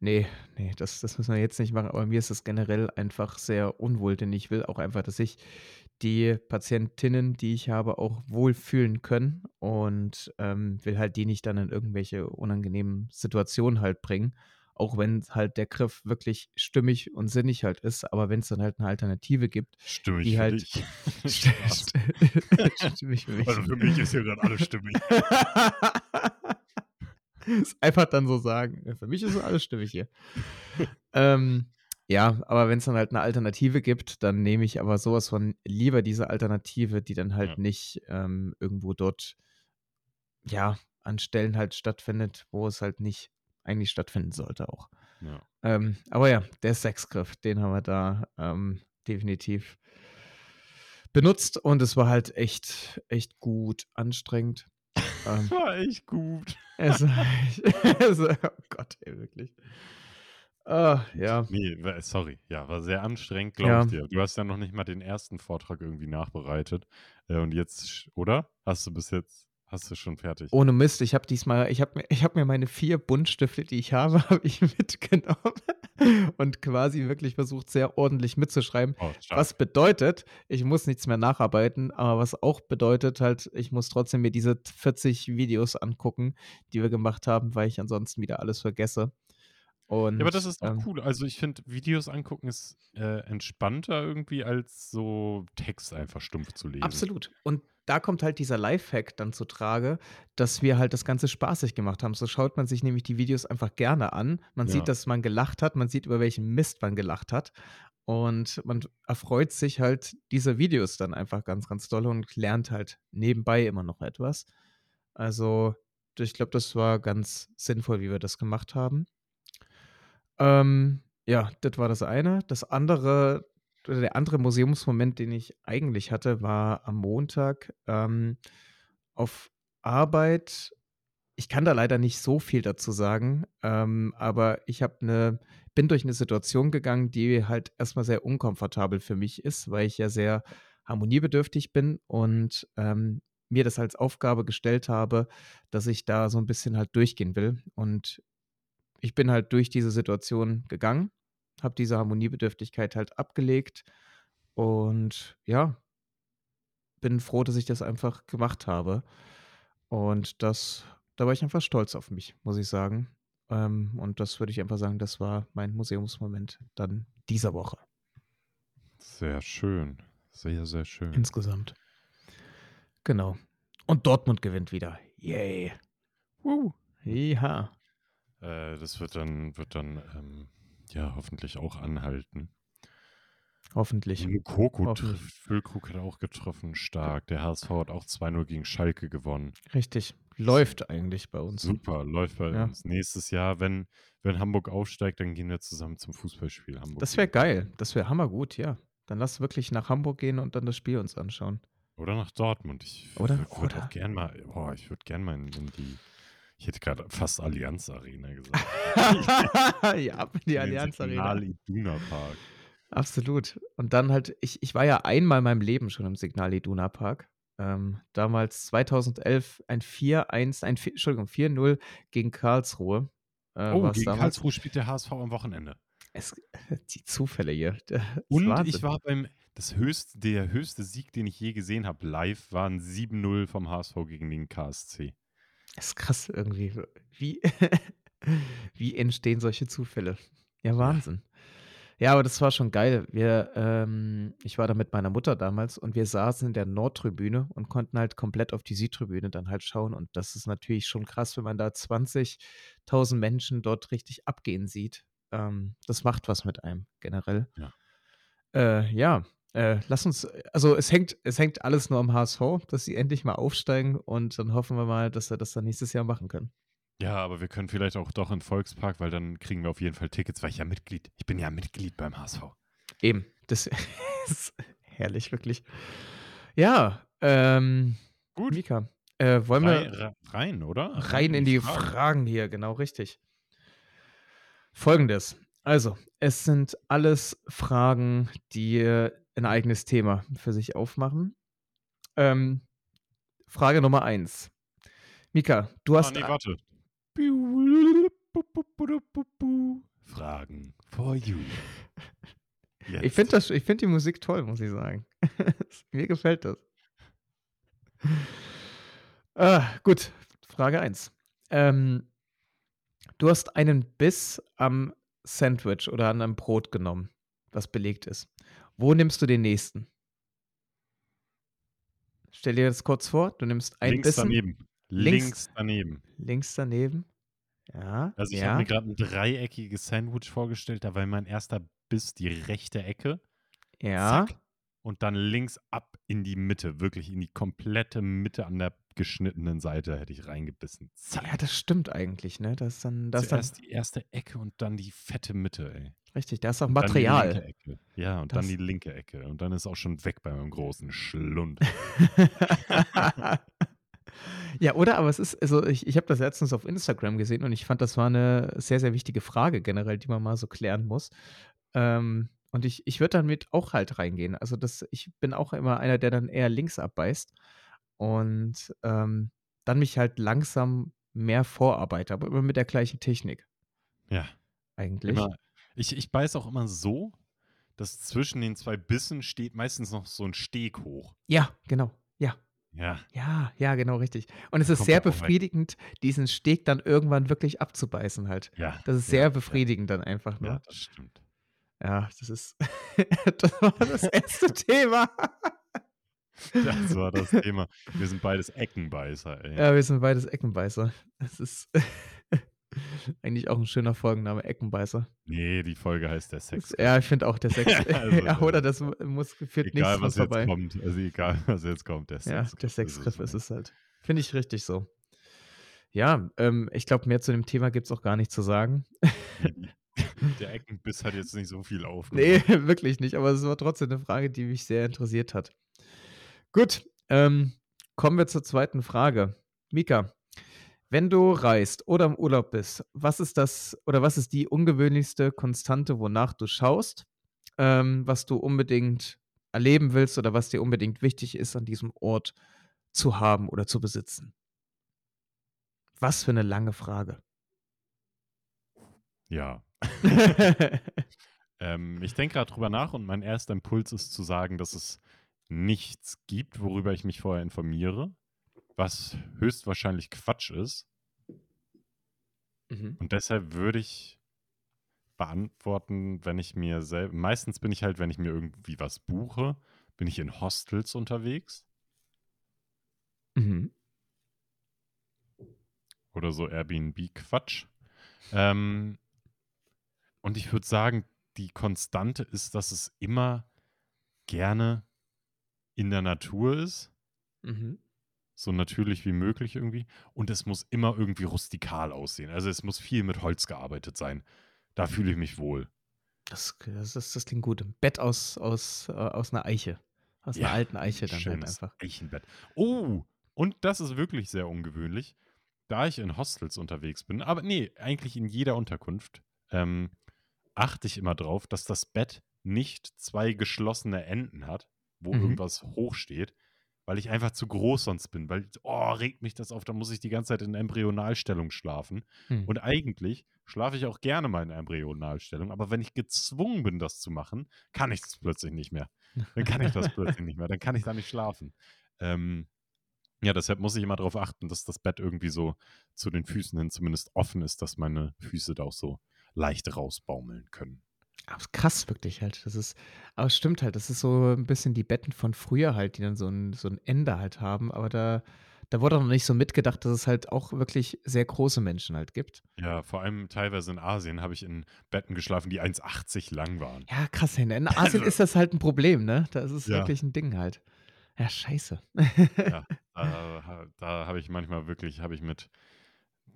ne, ne, das das müssen wir jetzt nicht machen, aber mir ist das generell einfach sehr unwohl, denn ich will auch einfach, dass sich die Patientinnen, die ich habe, auch wohlfühlen können und, ähm, will halt die nicht dann in irgendwelche unangenehmen Situationen halt bringen, auch wenn halt der Griff wirklich stimmig und sinnig halt ist. Aber wenn's dann halt 'ne Alternative gibt, Stimmig die halt st stimmig für mich. Also, für mich ist hier grad alles stimmig. Ist einfach dann so sagen. Ja, für mich ist alles stimmig hier. Ähm, ja, aber wenn's dann halt 'ne Alternative gibt, dann nehme ich aber so was von lieber diese Alternative, die dann Ja. halt nicht, ähm, irgendwo dort ja, an Stellen halt stattfindet, wo es halt nicht eigentlich stattfinden sollte auch. Ja. Ähm, aber ja, der Sexgriff, den haben wir da, ähm, definitiv benutzt und es war halt echt echt gut anstrengend. Es Ähm war echt gut. Es war echt es oh Gott, ey, wirklich. Ah, ja. Ne, wa sorry. Ja, war sehr anstrengend, glaube Ja. ich dir. Du hast ja noch nicht mal den 1. Vortrag irgendwie nachbereitet. Äh, und jetzt oder? Hast du bis jetzt hast du schon fertig? Ohne Mist, ich habe diesmal ich habe mir ich habe mir meine 4 Buntstifte, die ich habe, habe ich mitgenommen und quasi wirklich versucht, sehr ordentlich mitzuschreiben. Oh. Was bedeutet, ich muss nichts mehr nacharbeiten, aber was auch bedeutet halt, ich muss trotzdem mir diese t 40 Videos angucken, die wir gemacht haben, weil ich ansonsten wieder alles vergesse. Ja, aber das Und, ist ähm cool. Also, ich finde, Videos angucken ist, äh, entspannter irgendwie, als so Text einfach stumpf zu lesen. Absolut. Und da kommt halt dieser Lifehack dann zutrage, dass wir halt das Ganze spaßig gemacht haben. So schaut man sich nämlich die Videos einfach gerne an. Man Ja. sieht, dass man gelacht hat, man sieht, über welchen Mist man gelacht hat und man erfreut sich halt dieser Videos dann einfach ganz, ganz dolle und lernt halt nebenbei immer noch etwas. Also, ich glaube, das war ganz sinnvoll, wie wir das gemacht haben. Ähm, ja, das war das eine. Das andere oder der andere Museumsmoment, den ich eigentlich hatte, war am Montag, ähm, auf Arbeit ich kann da leider nicht so viel dazu sagen, ähm, aber ich habe 'ne bin durch 'ne Situation gegangen, die halt erst mal sehr unkomfortabel für mich ist, weil ich ja sehr harmoniebedürftig bin und, ähm, mir das als Aufgabe gestellt habe, dass ich da so 'n bisschen halt durchgehen will. Und ich bin halt durch diese Situation gegangen, habe diese Harmoniebedürftigkeit halt abgelegt und ja bin froh, dass ich das einfach gemacht habe. Und das da war ich einfach stolz auf mich, muss ich sagen. Ähm, und das würde ich einfach sagen, das war mein Museumsmoment dann dieser Woche. Sehr schön. Sehr, sehr schön. Insgesamt. Genau. Und Dortmund gewinnt wieder. Yay. Uh. Ja. Äh, das wird dann, wird dann ähm, ja hoffentlich auch anhalten. Hoffentlich. Trifft. Füllkrug hat auch getroffen. Stark. Der HSV hat auch 2-0 gegen Schalke gewonnen. Richtig. Läuft eigentlich bei uns. Super, läuft bei Ja. uns. Nächstes Jahr, wenn, wenn Hamburg aufsteigt, dann gehen wir zusammen zum Fußballspiel. Hamburg Das wäre geil. Das wäre hammergut, ja. Dann lass wirklich nach Hamburg gehen und dann das Spiel uns anschauen. Oder nach Dortmund. Ich Oder- würde oder- auch gern mal, boah, ich würde gern mal in, in die, ich hätte gerade fast Allianz Arena gesagt. ja, ab in die Allianz Arena. Signal Iduna Park. Absolut. Und dann halt, ich, ich war ja einmal in meinem Leben schon im Signal Iduna Park. Ähm, damals 2011 ein 4-1, ein, vier- Entschuldigung, 4-0 gegen Karlsruhe. Äh, Oh, gegen damals. Karlsruhe spielt der HSV am Wochenende. Es, die Zufälle hier. Und Wahnsinn. ich war beim, das höchste, der höchste Sieg, den ich je gesehen habe, live, war ein 7-0 vom HSV gegen den KSC. Das ist krass irgendwie. Wie, wie entstehen solche Zufälle? Ja, Wahnsinn. Ja, aber das war schon geil. Wir, ähm, ich war da mit meiner Mutter damals und wir saßen in der Nordtribüne und konnten halt komplett auf die Südtribüne dann halt schauen. Und das ist natürlich schon krass, wenn man da 20.000 Menschen dort richtig abgehen sieht. Ähm, das macht was mit einem generell. Ja. Äh, ja, äh, lass uns, also es hängt, es hängt alles nur am HSV, dass sie endlich mal aufsteigen und dann hoffen wir mal, dass wir das dann nächstes Jahr machen können. Ja, aber wir können vielleicht auch doch in Volkspark, weil dann kriegen wir auf jeden Fall Tickets, weil ich ja Mitglied, ich bin ja Mitglied beim HSV. Eben, das ist herrlich, wirklich. Ja, ähm, Gut. Mika, äh, wollen Rein, wir rein, oder? rein in die Fragen hier, genau richtig. Folgendes. Also, es sind alles Fragen, die ein eigenes Thema für sich aufmachen. Ähm, Frage Nummer eins. Mika, du Ah, hast nee, a- warte. Fragen for you. Jetzt. Ich finde das, ich finde die Musik toll, muss ich sagen. Mir gefällt das. Ah, gut, Frage 1. Ähm, du hast einen Biss am Sandwich oder an einem Brot genommen, was belegt ist. Wo nimmst du den nächsten? Stell dir das kurz vor, du nimmst einen links Bissen. daneben. Links- Links, daneben. Links daneben. Ja. Also ich ja. habe mir gerade ein dreieckiges Sandwich vorgestellt, da war mein erster Biss die rechte Ecke. ja. Zack. Und dann links ab in die Mitte, wirklich in die komplette Mitte an der geschnittenen Seite hätte ich reingebissen. Zack. Ja, das stimmt eigentlich, ne? Das ist dann, das ist dann Zuerst die erste Ecke und dann die fette Mitte, ey. Richtig, da ist auch Material. Ja, und Das- dann die linke Ecke. Und dann ist auch schon weg bei meinem großen Schlund. ja, oder? Aber es ist, also ich, ich habe das letztens auf Instagram gesehen und ich fand, das war eine sehr, sehr wichtige Frage generell, die man mal so klären muss. Ähm, und ich, ich würde damit auch halt reingehen. Also das, ich bin auch immer einer, der dann eher links abbeißt und ähm, dann mich halt langsam mehr vorarbeite, aber immer mit der gleichen Technik Ja. eigentlich. Immer, ich, ich beiß auch immer so, dass zwischen den zwei Bissen steht meistens noch so ein Steg hoch. Ja, genau. Ja. Ja. Ja, ja, genau richtig. Und es ist sehr weg. befriedigend, diesen Steg dann irgendwann wirklich abzubeißen halt. Ja. Das ist ja, sehr befriedigend dann einfach Ja, nur. das stimmt. Ja, das ist das war das erste Thema. Das war das Thema. Wir sind beides Eckenbeißer, ey. Ja, wir sind beides Eckenbeißer. Das ist eigentlich auch ein schöner Folgenname, Eckenbeißer. Nee, die Folge heißt der Sex. Ja, ich finde auch der Sex. Also, ja, oder das muss führt nichts Egal, dran was jetzt vorbei. kommt. Also egal, was jetzt kommt. Der Ja, Sexgriff der Sexgriff es, ist es halt. Finde ich richtig so. Ja, ähm, ich glaube, mehr zu dem Thema gibt es auch gar nicht zu sagen. Der Eckenbiss hat jetzt nicht so viel Nee, aufgemacht. wirklich nicht, aber es war trotzdem eine Frage, die mich sehr interessiert hat. Gut, ähm, kommen wir zur zweiten Frage. Mika, Wenn du reist oder im Urlaub bist, was ist das oder was ist die ungewöhnlichste Konstante, wonach du schaust, ähm, was du unbedingt erleben willst oder was dir unbedingt wichtig ist, an diesem Ort zu haben oder zu besitzen? Was für 'ne lange Frage. Ja. Ähm, ich denke grad drüber nach und mein erster Impuls ist zu sagen, dass es nichts gibt, worüber ich mich vorher informiere, was höchstwahrscheinlich Quatsch ist. Mhm. Und deshalb würde ich beantworten, wenn ich mir selb meistens bin ich halt, wenn ich mir irgendwie was buche, bin ich in Hostels unterwegs. Mhm. Oder so Airbnb-Quatsch. Ähm und ich würde sagen, die Konstante ist, dass es immer gerne in der Natur ist. Mhm. So natürlich wie möglich irgendwie. Und es muss immer irgendwie rustikal aussehen. Also, es muss viel mit Holz gearbeitet sein. Da fühle ich mich wohl. Das das das klingt gut. 'N Bett aus aus äh, aus 'ner Eiche. Aus Ja, alten 'n Eiche dann halt einfach. Eichenbett. Oh, und das ist wirklich sehr ungewöhnlich, da ich in Hostels unterwegs bin aber ne, eigentlich in jeder Unterkunft, ähm, achte ich immer drauf, dass das Bett nicht 2 geschlossene Enden hat, wo Mhm. irgendwas hochsteht, weil ich einfach zu groß sonst bin, weil oh, regt mich das auf, da muss ich die ganze Zeit in Embryonalstellung schlafen. Hm. Und eigentlich schlafe ich auch gerne mal in Embryonalstellung, aber wenn ich gezwungen bin, das zu machen, kann ich das plötzlich nicht mehr. Dann kann ich das plötzlich nicht mehr, dann kann ich da nicht schlafen. Ähm, ja, deshalb muss ich immer drauf achten, dass das Bett irgendwie so zu den Füßen hin zumindest offen ist, dass meine Füße da auch so leicht rausbaumeln können. Krass wirklich halt. Das ist aber es stimmt halt, das ist so 'n bisschen die Betten von früher halt, die dann so 'n so 'n Ende halt haben, aber da da wurde auch noch nicht so mitgedacht, dass es halt auch wirklich sehr große Menschen halt gibt. Ja, vor allem teilweise in Asien habe ich in Betten geschlafen, die 1,80 lang waren. Ja, krass, in in Asien Also ist das halt 'n Problem, ne? Da ist es Ja. wirklich 'n Ding halt. Ja, scheiße. Ja, da da habe ich manchmal wirklich habe ich mit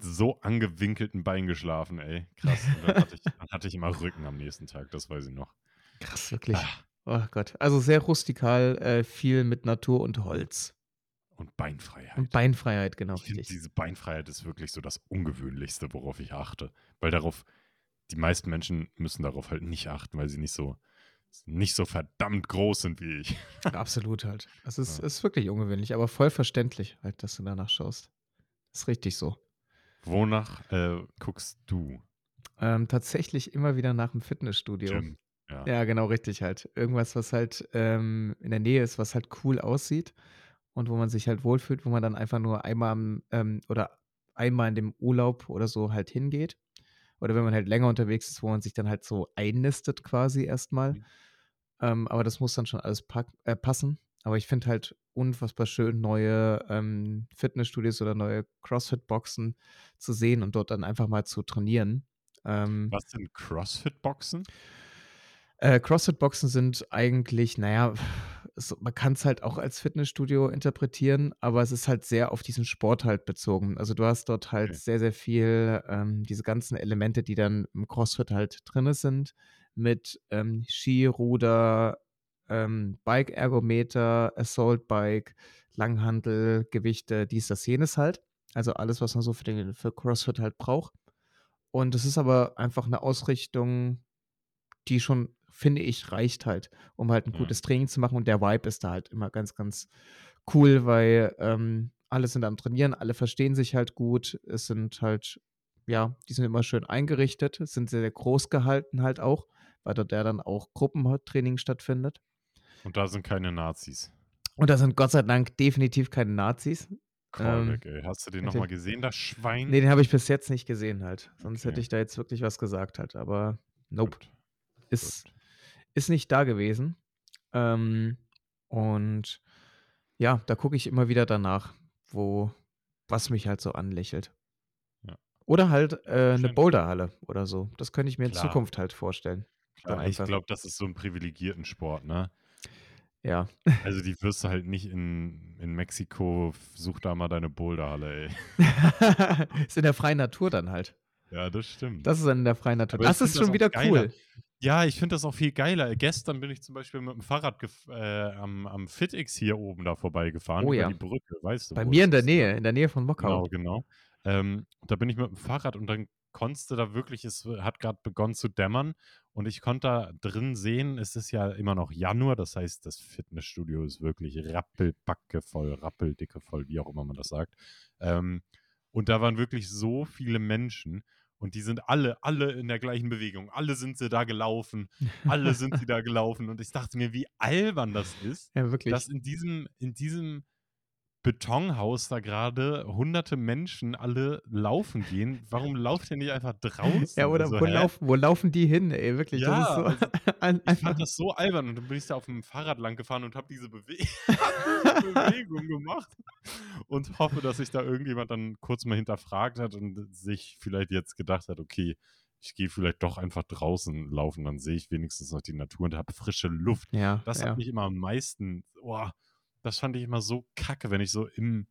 so angewinkelten Beinen geschlafen, ey, krass. Und dann hatte ich dann hatte ich immer Rücken am nächsten Tag, das weiß ich noch. Krass, wirklich. Ah. Oh Gott. Also, sehr rustikal, äh, viel mit Natur und Holz. Und Beinfreiheit. Und Beinfreiheit, genau, Ich richtig. diese Beinfreiheit ist wirklich so das Ungewöhnlichste, worauf ich achte, weil darauf die meisten Menschen müssen darauf halt nicht achten, weil sie nicht so nicht so verdammt groß sind wie ich. Absolut halt. Es ist Ja. ist wirklich ungewöhnlich, aber voll verständlich halt, dass du danach schaust. Ist richtig so. Wonach, äh, guckst du? Ähm, tatsächlich immer wieder nach 'm Fitnessstudio. Gym, ja. Ja, genau, richtig halt. Irgendwas, was halt, ähm, in der Nähe ist, was halt cool aussieht und wo man sich halt wohlfühlt, wo man dann einfach nur einmal am ähm, oder einmal in dem Urlaub oder so halt hingeht. Oder wenn man halt länger unterwegs ist, wo man sich dann halt so einnistet quasi erst mal. Mhm. Ähm, aber das muss dann schon alles pack äh, passen. Aber ich finde halt unfassbar schön, neue, ähm, Fitnessstudios oder neue CrossFit-Boxen zu sehen und dort dann einfach mal zu trainieren. Ähm Was sind CrossFit-Boxen? Äh, CrossFit-Boxen sind eigentlich, na ja, es man kann's halt auch als Fitnessstudio interpretieren, aber es ist halt sehr auf diesen Sport halt bezogen. Also, du hast dort halt Okay. sehr, sehr viel, ähm diese ganzen Elemente, die dann im CrossFit halt drinne sind mit, ähm, Ski, Ruder, ähm, Bike-Ergometer, Assault-Bike, Langhantel, Gewichte, dies, das, jenes halt. Also, alles, was man so für den für CrossFit halt braucht. Und es ist aber einfach 'ne Ausrichtung, die schon, finde ich, reicht halt, um halt 'n Mhm. gutes Training zu machen und der Vibe ist da halt immer ganz, ganz cool, weil, ähm, alle sind am Trainieren, alle verstehen sich halt gut. Es sind halt ja, die sind immer schön eingerichtet, sind sehr, sehr groß gehalten halt auch, weil dort ja dann auch Gruppentraining stattfindet. Und da sind keine Nazis. Und da sind Gott sei Dank definitiv keine Nazis. Ähm, Callback, ey. Hast du den noch mal richtig. gesehen, das Schwein? Ne, den habe ich bis jetzt nicht gesehen halt. Sonst hätte Okay. ich da jetzt wirklich was gesagt halt, aber nope. Gut. Ist Gut. ist nicht da gewesen. Ähm, und ja, da gucke ich immer wieder danach, wo was mich halt so anlächelt. Ja. Oder halt, äh, 'ne Schön. Boulderhalle oder so. Das könnte ich mir in Klar. Zukunft halt vorstellen. Klar, ich glaube, das ist so 'n Privilegiertensport, ne? Ja. Also, die wirst du halt nicht in in Mexiko such da mal deine Boulderhalle, ey. Ist in der freien Natur dann halt. Ja, das stimmt. Das ist dann in der freien Natur. Aber Das ist das schon auch wieder geiler. cool. Ja, ich finde das auch viel geiler. Gestern bin ich zum Beispiel mit dem Fahrrad äh, am am FitX hier oben da vorbeigefahren Oh über ja. die Brücke, weißt du, Bei mir das in der ne? Nähe, in der Nähe von Mockau. Genau, genau. Ähm, da bin ich mit dem Fahrrad und dann konntest du da wirklich, es hat gerade begonnen zu dämmern und ich konnte da drin sehen, es ist ja immer noch Januar, das heißt, das Fitnessstudio ist wirklich rappelbacke voll, rappeldicke voll, wie auch immer man das sagt. Ähm, und da waren wirklich so viele Menschen und die sind alle, alle in der gleichen Bewegung. Alle sind sie da gelaufen. Alle sind sie da gelaufen. Und ich dachte mir, wie albern das ist, Ja, wirklich. dass in diesem, in diesem Betonhaus da gerade hunderte Menschen alle laufen gehen. Warum lauft ihr nicht einfach draußen? Ja, oder so, wo, hä? laufen, wo laufen die hin, ey? Wirklich. Ja, so also ein, Ich fand das so albern und dann bin ich da auf dem Fahrrad lang gefahren und habe diese, Bewe hab diese Bewegung gemacht und hoffe, dass sich da irgendjemand dann kurz mal hinterfragt hat und sich vielleicht jetzt gedacht hat, okay, ich gehe vielleicht doch einfach draußen laufen, dann sehe ich wenigstens noch die Natur und habe frische Luft. Ja, Das ja. hat mich immer am meisten, boah, das fand ich immer so kacke, wenn ich so im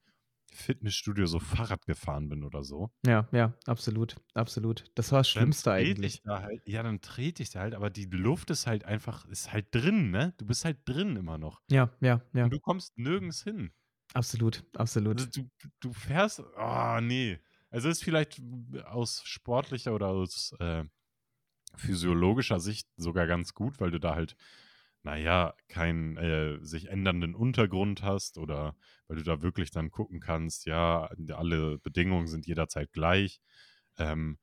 Fitnessstudio so Fahrrad gefahren bin oder so. Ja, ja, absolut, absolut. Das war das Schlimmste eigentlich. ich da halt, ja, dann trete ich da halt, aber die Luft ist halt einfach, ist halt drin, ne? Du bist halt drin immer noch. Ja, ja, ja. Und du kommst nirgends hin. Absolut, Also absolut. du, du fährst, ah, nee. Also ist vielleicht aus sportlicher oder aus äh, physiologischer Sicht sogar ganz gut, weil du da halt, naja, keinen äh, sich ändernden Untergrund hast oder weil du da wirklich dann gucken kannst, ja, alle Bedingungen sind jederzeit gleich. Ähm,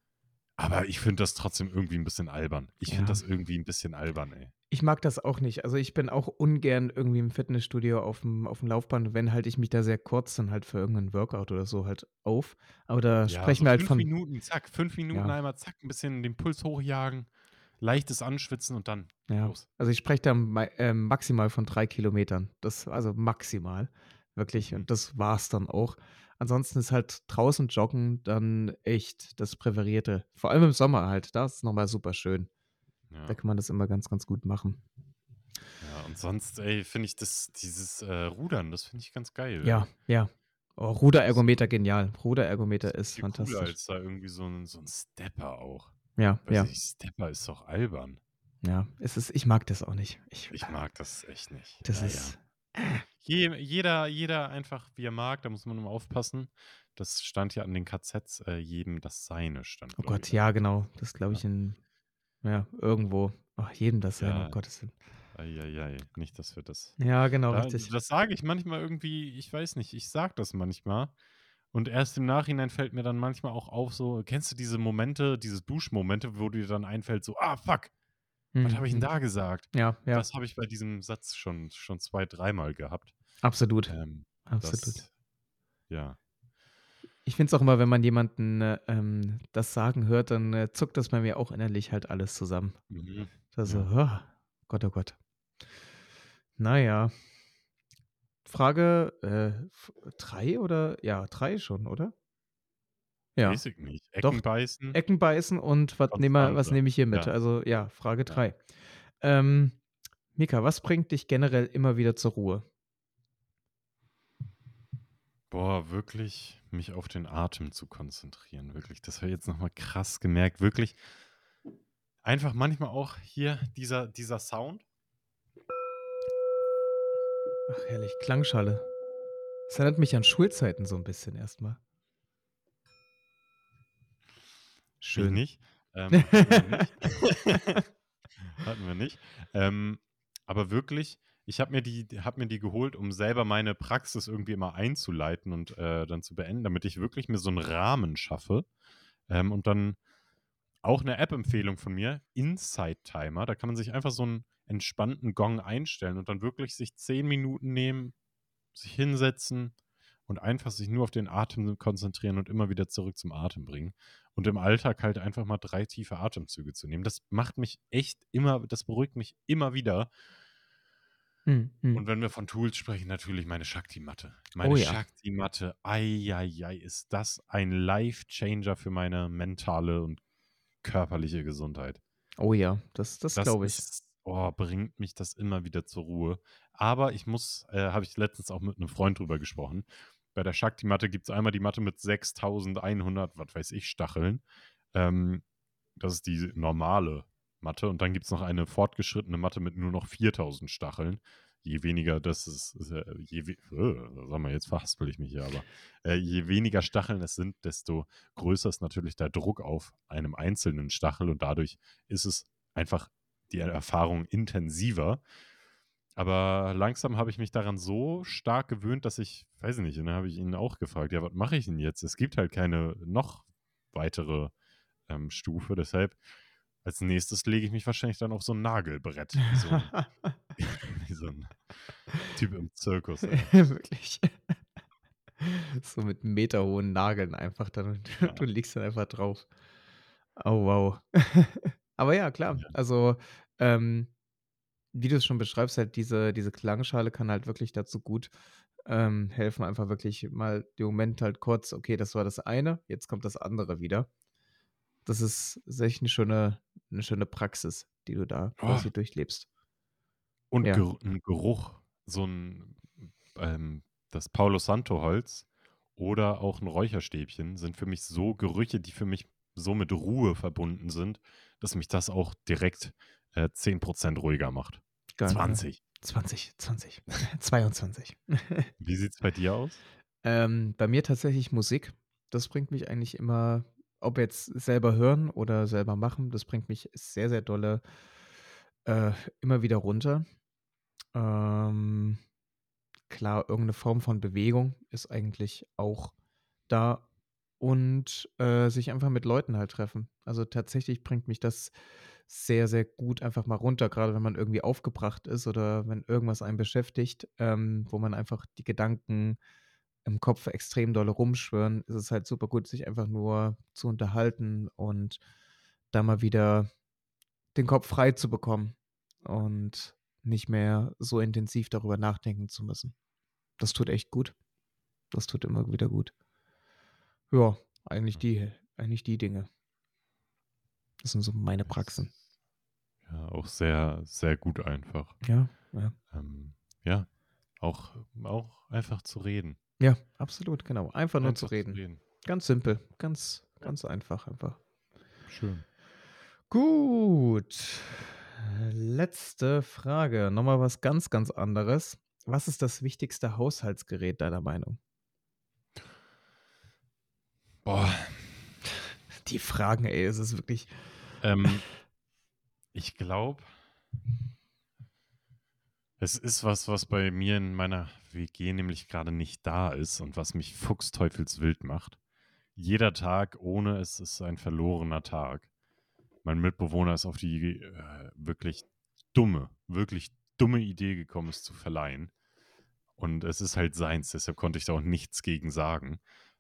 aber ich finde das trotzdem irgendwie ein bisschen albern. Ich Ja. finde das irgendwie ein bisschen albern, ey. Ich mag das auch nicht. Also ich bin auch ungern irgendwie im Fitnessstudio auf dem, auf dem Laufband. Wenn halte ich mich da sehr kurz dann halt für irgendeinen Workout oder so halt auf. Aber da Ja, sprechen so wir halt fünf von. Minuten, zack, fünf Minuten Ja. einmal, zack, ein bisschen den Puls hochjagen, leichtes Anschwitzen und dann Ja. los. Also ich spreche da ma äh, maximal von drei Kilometern. Das, also maximal. Wirklich. Mhm. Und das war's dann auch. Ansonsten ist halt draußen joggen dann echt das Präferierte. Vor allem im Sommer halt. Da ist es nochmal super schön. Ja, Da kann man das immer ganz, ganz gut machen. ja und sonst, ey, finde ich das, dieses äh, Rudern, das finde ich ganz geil. Ja, ja. Oh, Ruderergometer genial. Ruderergometer ist cooler fantastisch. als da irgendwie so ein, so ein Stepper auch. Ja, Weiß ja, ich, Stepper ist doch albern. ja. Es ist, ich mag das auch nicht. Ich, Ich mag das echt nicht. das Naja. ist. Je, jeder, jeder einfach, wie er mag, da muss man immer aufpassen. Das stand ja an den KZs, äh, jedem das Seine stand. Oh Gott, ich. ja, genau. Das glaube ich in. Ja, irgendwo. Ach, jedem das sein, Ja. um Gottes Willen. Eieiei, nicht, dass wir das Ja, genau, Da, richtig. das sage ich manchmal irgendwie, ich weiß nicht, ich sage das manchmal. Und erst im Nachhinein fällt mir dann manchmal auch auf, so, kennst du diese Momente, diese Duschmomente, wo dir dann einfällt, so, ah, fuck, was Mhm, habe ich denn mhm. da gesagt? Ja, ja, Das habe ich bei diesem Satz schon, schon zwei, dreimal gehabt. absolut. Ähm, Absolut. das, ja. Ich finde es auch immer, wenn man jemanden äh, ähm, das sagen hört, dann äh, zuckt das bei mir auch innerlich halt alles zusammen. Mhm. Also, Ja. oh, Gott, oh Gott. Naja. Frage äh, drei oder? Ja, drei schon, oder? Ja. Weiß ich nicht. Doch. Ecken beißen. Ecken beißen und was nehme was nehm ich hier mit? Ja. Also ja, Frage Ja. drei. Ähm, Mika, was bringt dich generell immer wieder zur Ruhe? Boah, wirklich mich auf den Atem zu konzentrieren. Wirklich, das habe ich jetzt nochmal krass gemerkt. Wirklich einfach manchmal auch hier dieser, dieser Sound. Ach, herrlich, Klangschale. Das erinnert mich an Schulzeiten so ein bisschen erstmal. Schön. nicht. Ähm, hatten wir nicht. hatten wir nicht. Ähm, aber wirklich, ich habe mir, die, hab mir die geholt, um selber meine Praxis irgendwie immer einzuleiten und äh, dann zu beenden, damit ich wirklich mir so einen Rahmen schaffe. Ähm, und dann auch eine App-Empfehlung von mir, Inside Timer. Da kann man sich einfach so einen entspannten Gong einstellen und dann wirklich sich zehn Minuten nehmen, sich hinsetzen und einfach sich nur auf den Atem konzentrieren und immer wieder zurück zum Atem bringen. Und im Alltag halt einfach mal drei tiefe Atemzüge zu nehmen. Das macht mich echt immer, das beruhigt mich immer wieder. Hm, hm. Und wenn wir von Tools sprechen, natürlich meine Shakti-Matte. Meine Oh ja. Shakti-Matte, ei, ist das ein Life-Changer für meine mentale und körperliche Gesundheit. Oh ja, das, das Das glaube ich. ist, oh, bringt mich das immer wieder zur Ruhe. Aber ich muss, äh, habe ich letztens auch mit einem Freund drüber gesprochen. Bei der Shakti-Matte gibt es einmal die Matte mit 6100, was weiß ich, Stacheln. Ähm, das ist die normale Matte. Und dann gibt es noch eine fortgeschrittene Matte mit nur noch 4000 Stacheln. je weniger das ist, je, äh, sag mal, jetzt verhaspel ich mich hier, aber äh, je weniger Stacheln es sind, desto größer ist natürlich der Druck auf einem einzelnen Stachel und dadurch ist es einfach die Erfahrung intensiver. Aber langsam habe ich mich daran so stark gewöhnt, dass ich, weiß ich nicht, und dann habe ich ihn auch gefragt, ja, was mache ich denn jetzt? Es gibt halt keine noch weitere ähm, Stufe, deshalb als nächstes lege ich mich wahrscheinlich dann auf so ein Nagelbrett. Wie so ein, wie so ein Typ im Zirkus. Wirklich. so mit meterhohen Nageln einfach dann und ja. du liegst dann einfach drauf. Oh wow. Aber ja, klar. Also, ähm, wie du es schon beschreibst, halt diese, diese Klangschale kann halt wirklich dazu gut ähm, helfen, einfach wirklich mal den Moment halt kurz, okay, das war das eine, jetzt kommt das andere wieder das ist echt eine schöne, eine schöne Praxis, die du da oh. quasi durchlebst. Und ja. Ger ein Geruch, so ein ähm, das Paulo Santo Holz oder auch ein Räucherstäbchen sind für mich so Gerüche, die für mich so mit Ruhe verbunden sind, dass mich das auch direkt äh, 10% ruhiger macht. Geil, 20. 20, 20, 22. Wie sieht es bei dir aus? Ähm, bei mir tatsächlich Musik. Das bringt mich eigentlich immer ob jetzt selber hören oder selber machen, das bringt mich sehr, sehr dolle äh, immer wieder runter. Ähm, klar, irgendeine Form von Bewegung ist eigentlich auch da und äh, sich einfach mit Leuten halt treffen. Also tatsächlich bringt mich das sehr, sehr gut einfach mal runter, gerade wenn man irgendwie aufgebracht ist oder wenn irgendwas einen beschäftigt, ähm, wo man einfach die Gedanken im Kopf extrem dolle rumschwören, ist es halt super gut, sich einfach nur zu unterhalten und da mal wieder den Kopf frei zu bekommen und nicht mehr so intensiv darüber nachdenken zu müssen. Das tut echt gut. Das tut immer wieder gut. Ja, eigentlich die, eigentlich die Dinge. Das sind so meine Praxen. Ja, auch sehr, sehr gut einfach. Ja, ja. Ähm, ja, auch, auch einfach zu reden. Ja, absolut, genau. Einfach nur zu reden. zu reden. Ganz simpel, ganz, ganz einfach einfach. Schön. Gut. Letzte Frage. Nochmal was ganz, ganz anderes. Was ist das wichtigste Haushaltsgerät deiner Meinung? Boah. Die Fragen, ey, es ist wirklich. Ähm, ich glaube, es ist was, was bei mir in meiner WG nämlich gerade nicht da ist und was mich fuchsteufelswild macht. Jeder Tag ohne es ist ein verlorener Tag. Mein Mitbewohner ist auf die äh, wirklich dumme, wirklich dumme Idee gekommen, es zu verleihen. Und es ist halt seins, deshalb konnte ich da auch nichts gegen sagen.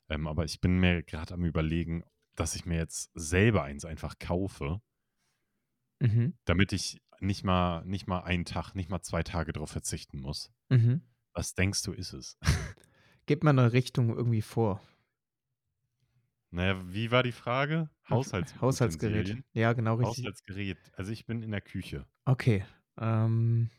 Ähm, aber ich bin mir gerade am Überlegen, dass ich mir jetzt selber eins einfach kaufe, mhm. damit ich nicht mal, nicht mal einen Tag, nicht mal zwei Tage darauf verzichten muss. Mhm. Was denkst du, ist es? Gib mal eine Richtung irgendwie vor. Naja, wie war die Frage? Haushalts Haushaltsgerät. Ja, genau richtig. Haushaltsgerät. Also ich bin in der Küche. Okay. Ähm.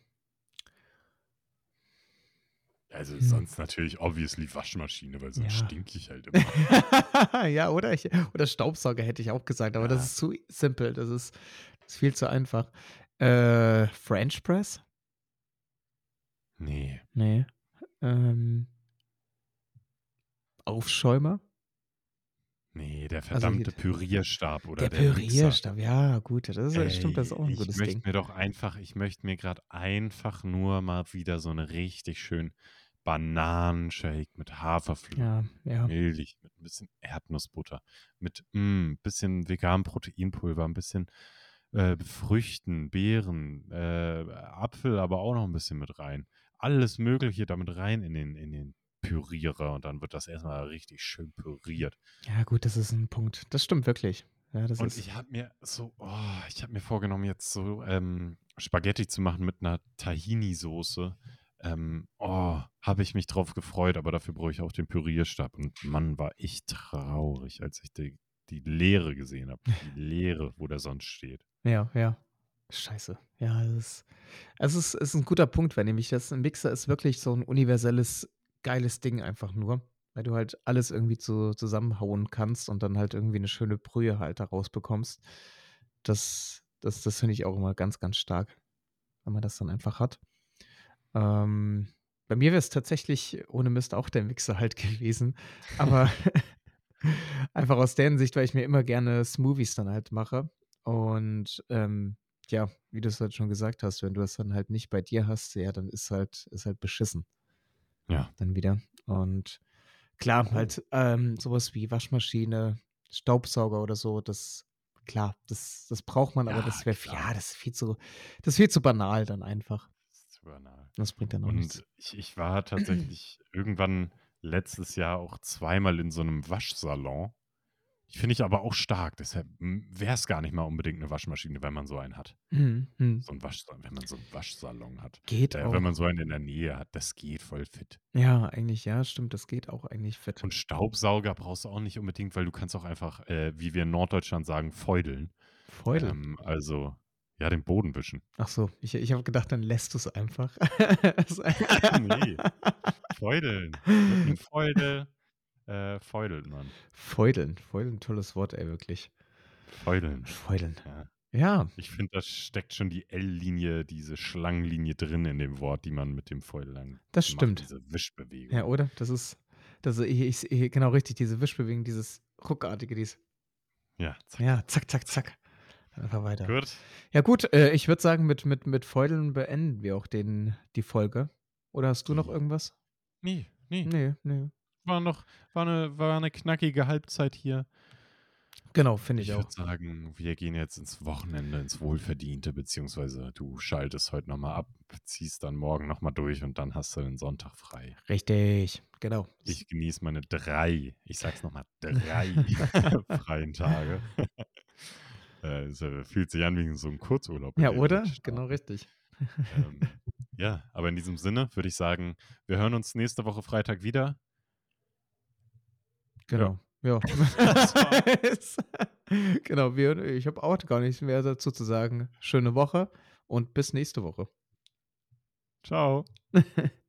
Also hm. sonst natürlich obviously Waschmaschine, weil sonst ja. stinke ich halt immer. ja, oder, ich, oder Staubsauger hätte ich auch gesagt, aber ja. das ist zu simpel. Das ist, das ist viel zu einfach. Äh, French Press? Nee. Nee. Ähm, Aufschäumer? Nee, der also verdammte also, Pürierstab oder der, der Pürierstab, ja, gut, das ist, Ey, stimmt, das ist auch ein gutes Ding. Ich möchte mir doch einfach, ich möchte mir gerade einfach nur mal wieder so eine richtig schön Bananenshake mit Haferflocken, ja, ja. Milch, mit ein bisschen Erdnussbutter, mit ein mm, bisschen veganem Proteinpulver, ein bisschen äh, Früchten, Beeren, äh, Apfel aber auch noch ein bisschen mit rein. Alles Mögliche damit rein in den, in den Pürierer und dann wird das erstmal richtig schön püriert. Ja, gut, das ist ein Punkt. Das stimmt wirklich. Ja, und ich habe mir so, oh, ich habe mir vorgenommen, jetzt so ähm, Spaghetti zu machen mit einer Tahini-Soße. Ähm, oh, habe ich mich drauf gefreut, aber dafür brauche ich auch den Pürierstab. Und Mann, war ich traurig, als ich die, die Leere gesehen habe. Die Leere, wo der sonst steht. Ja, ja. Scheiße. Ja, es ist, es ist, ist ein guter Punkt, weil nämlich das ein Mixer ist wirklich so ein universelles, geiles Ding einfach nur, weil du halt alles irgendwie zu, zusammenhauen kannst und dann halt irgendwie eine schöne Brühe halt daraus bekommst. Das, das, das finde ich auch immer ganz, ganz stark, wenn man das dann einfach hat. Ähm, bei mir wäre es tatsächlich ohne Mist auch der Mixer halt gewesen, aber einfach aus der Hinsicht, weil ich mir immer gerne Smoothies dann halt mache und, ähm, ja, wie du's halt schon gesagt hast, wenn du das dann halt nicht bei dir hast, ja, dann ist halt ist halt beschissen Ja. dann wieder. Und klar, halt, ähm, so was wie Waschmaschine, Staubsauger oder so, das klar, das das braucht man, aber Ja, das wäre ja, das ist viel zu das ist viel zu banal dann einfach. Zu banal. Das bringt dann auch nichts. Und ich ich war tatsächlich irgendwann letztes Jahr auch zweimal in so 'nem Waschsalon. Finde ich aber auch stark, deshalb, hm, wäre es gar nicht mal unbedingt 'ne Waschmaschine, wenn man so einen hat. Mhm, mhm. So 'n Waschsalon wenn man so 'n Waschsalon hat. Geht Äh, wenn man auch. so einen in der Nähe hat, das geht voll fit. Ja, eigentlich ja, stimmt, das geht auch eigentlich fit. Und Staubsauger brauchst du auch nicht unbedingt, weil du kannst auch einfach, äh, wie wir in Norddeutschland sagen, feudeln. Feudeln? Ähm, also, ja, den Boden wischen. Ach so, ich ich habe gedacht, dann lässt du's einfach. Ne, feudeln. Mit Feudel, äh, feudelt man. Feudeln, feudeln, tolles Wort, ey, wirklich. Feudeln. Feudeln. Ja. Ja. Ich finde, da steckt schon die L-Linie, diese Schlangenlinie drin in dem Wort, die man mit dem Feudel dann Das macht, stimmt. diese Ja, Wischbewegung. oder? Das ist das ich ich sehe genau richtig, diese Wischbewegung, dieses Ruckartige, dies Ja, zack. Ja, zack, zack, zack. Dann einfach weiter. Gut. Ja gut, äh, ich würde sagen, mit mit mit Feudeln beenden wir auch den die Folge. Oder hast du noch irgendwas? Ne, ne. Ne, ne. War noch war 'ne war 'ne knackige Halbzeit hier. Genau, finde ich Ich auch. würde sagen, wir gehen jetzt ins Wochenende, ins Wohlverdiente, beziehungsweise du schaltest heute noch mal ab, ziehst dann morgen noch mal durch und dann hast du den Sonntag frei. Richtig, genau. Ich genieße meine 3, ich sage es noch mal, 3 freien Tage. Äh, es, äh, fühlt sich an wie so 'n Kurzurlaub, Ja, oder? Genau richtig. Ähm, ja, aber in diesem Sinne würde ich sagen, wir hören uns nächste Woche Freitag wieder. Genau, ja. Genau, wir ich habe auch gar nichts mehr dazu zu sagen. Schöne Woche und bis nächste Woche. Tschau.